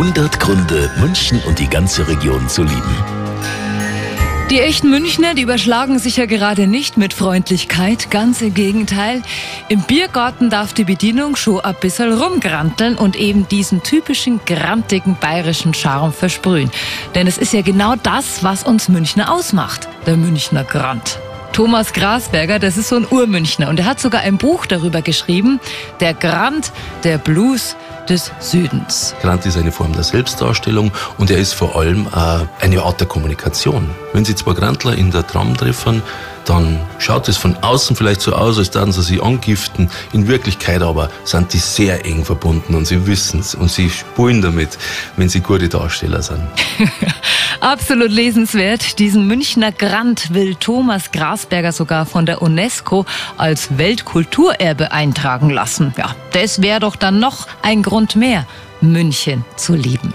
100 Gründe, München und die ganze Region zu lieben. Die echten Münchner, die überschlagen sich ja gerade nicht mit Freundlichkeit, ganz im Gegenteil. Im Biergarten darf die Bedienung schon ein bisschen rumgranteln und eben diesen typischen grantigen bayerischen Charme versprühen. Denn es ist ja genau das, was uns Münchner ausmacht, der Münchner Grant. Thomas Grasberger, das ist so ein Urmünchner und er hat sogar ein Buch darüber geschrieben, Der Grant, der Blues des Südens. Grant ist eine Form der Selbstdarstellung und er ist vor allem äh, eine Art der Kommunikation. Wenn Sie zwei Grantler in der Tram treffen, dann schaut es von außen vielleicht so aus, als würden sie sich angiften. In Wirklichkeit aber sind die sehr eng verbunden und sie wissen es und sie spulen damit, wenn sie gute Darsteller sind. Absolut lesenswert. Diesen Münchner Grant will Thomas Grasberger sogar von der UNESCO als Weltkulturerbe eintragen lassen. Ja, das wäre doch dann noch ein Grund mehr, München zu lieben.